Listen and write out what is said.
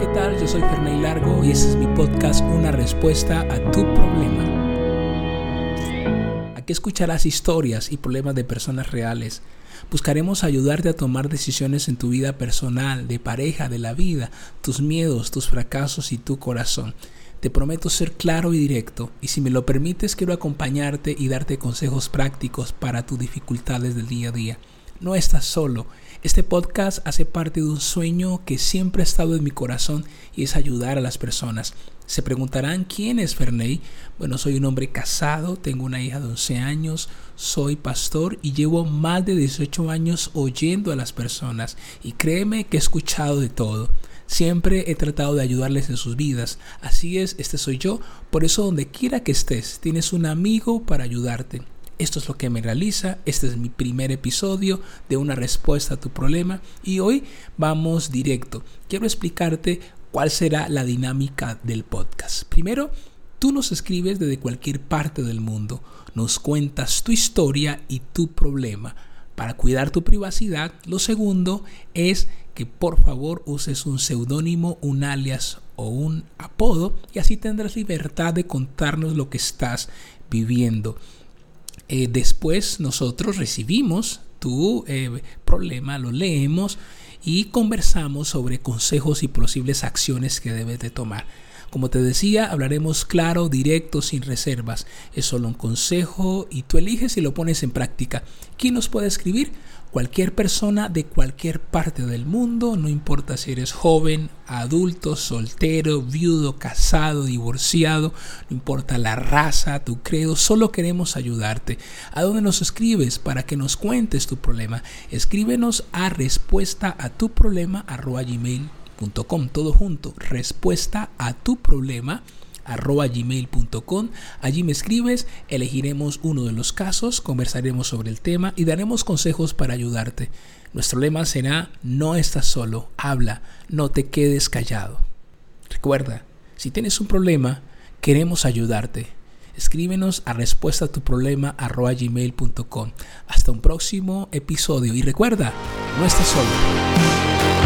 ¿qué tal? Yo soy Ferney Largo y este es mi podcast Una respuesta a tu problema. Aquí escucharás historias y problemas de personas reales. Buscaremos ayudarte a tomar decisiones en tu vida personal, de pareja, de la vida, tus miedos, tus fracasos y tu corazón. Te prometo ser claro y directo, y si me lo permites quiero acompañarte y darte consejos prácticos para tus dificultades del día a día. No estás solo. Este podcast hace parte de un sueño que siempre ha estado en mi corazón y es ayudar a las personas. Se preguntarán quién es Ferney. Bueno, soy un hombre casado, tengo una hija de 11 años, soy pastor y llevo más de 18 años oyendo a las personas. Y créeme que he escuchado de todo. Siempre he tratado de ayudarles en sus vidas. Así es, este soy yo. Por eso donde quiera que estés, tienes un amigo para ayudarte. Esto es lo que me realiza. Este es mi primer episodio de una respuesta a tu problema. Y hoy vamos directo. Quiero explicarte cuál será la dinámica del podcast. Primero, tú nos escribes desde cualquier parte del mundo. Nos cuentas tu historia y tu problema. Para cuidar tu privacidad, lo segundo es que por favor uses un seudónimo, un alias o un apodo y así tendrás libertad de contarnos lo que estás viviendo. Eh, después nosotros recibimos tu eh, problema, lo leemos y conversamos sobre consejos y posibles acciones que debes de tomar. Como te decía, hablaremos claro, directo, sin reservas. Es solo un consejo y tú eliges y lo pones en práctica. ¿Quién nos puede escribir? Cualquier persona de cualquier parte del mundo, no importa si eres joven, adulto, soltero, viudo, casado, divorciado, no importa la raza, tu credo, solo queremos ayudarte. ¿A dónde nos escribes para que nos cuentes tu problema? Escríbenos a respuesta a tu problema todo junto, respuesta a tu problema gmail.com. Allí me escribes, elegiremos uno de los casos, conversaremos sobre el tema y daremos consejos para ayudarte. Nuestro lema será, no estás solo, habla, no te quedes callado. Recuerda, si tienes un problema, queremos ayudarte. Escríbenos a respuesta a tu problema gmail.com. Hasta un próximo episodio y recuerda, no estás solo.